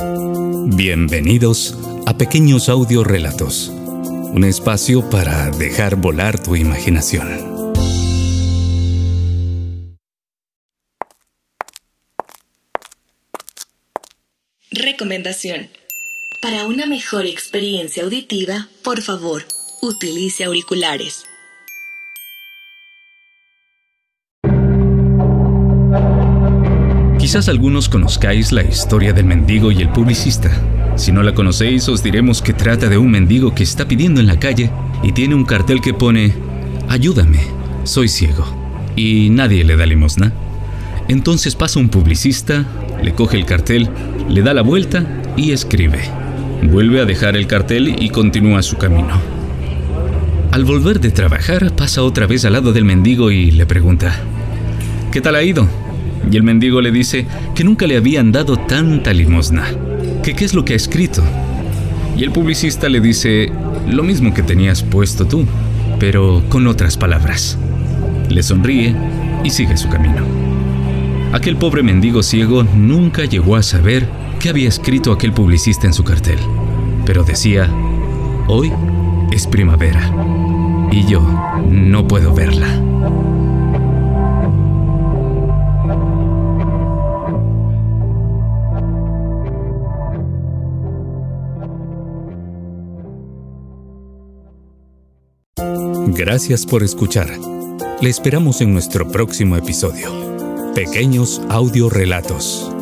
Bienvenidos a Pequeños Audio Relatos, un espacio para dejar volar tu imaginación. Recomendación. Para una mejor experiencia auditiva, por favor, utilice auriculares. Quizás algunos conozcáis la historia del mendigo y el publicista. Si no la conocéis, os diremos que trata de un mendigo que está pidiendo en la calle y tiene un cartel que pone, Ayúdame, soy ciego. Y nadie le da limosna. Entonces pasa un publicista, le coge el cartel, le da la vuelta y escribe. Vuelve a dejar el cartel y continúa su camino. Al volver de trabajar, pasa otra vez al lado del mendigo y le pregunta, ¿qué tal ha ido? Y el mendigo le dice que nunca le habían dado tanta limosna, que qué es lo que ha escrito. Y el publicista le dice lo mismo que tenías puesto tú, pero con otras palabras. Le sonríe y sigue su camino. Aquel pobre mendigo ciego nunca llegó a saber qué había escrito aquel publicista en su cartel, pero decía, hoy es primavera y yo no puedo verla. Gracias por escuchar. Le esperamos en nuestro próximo episodio. Pequeños audiorelatos.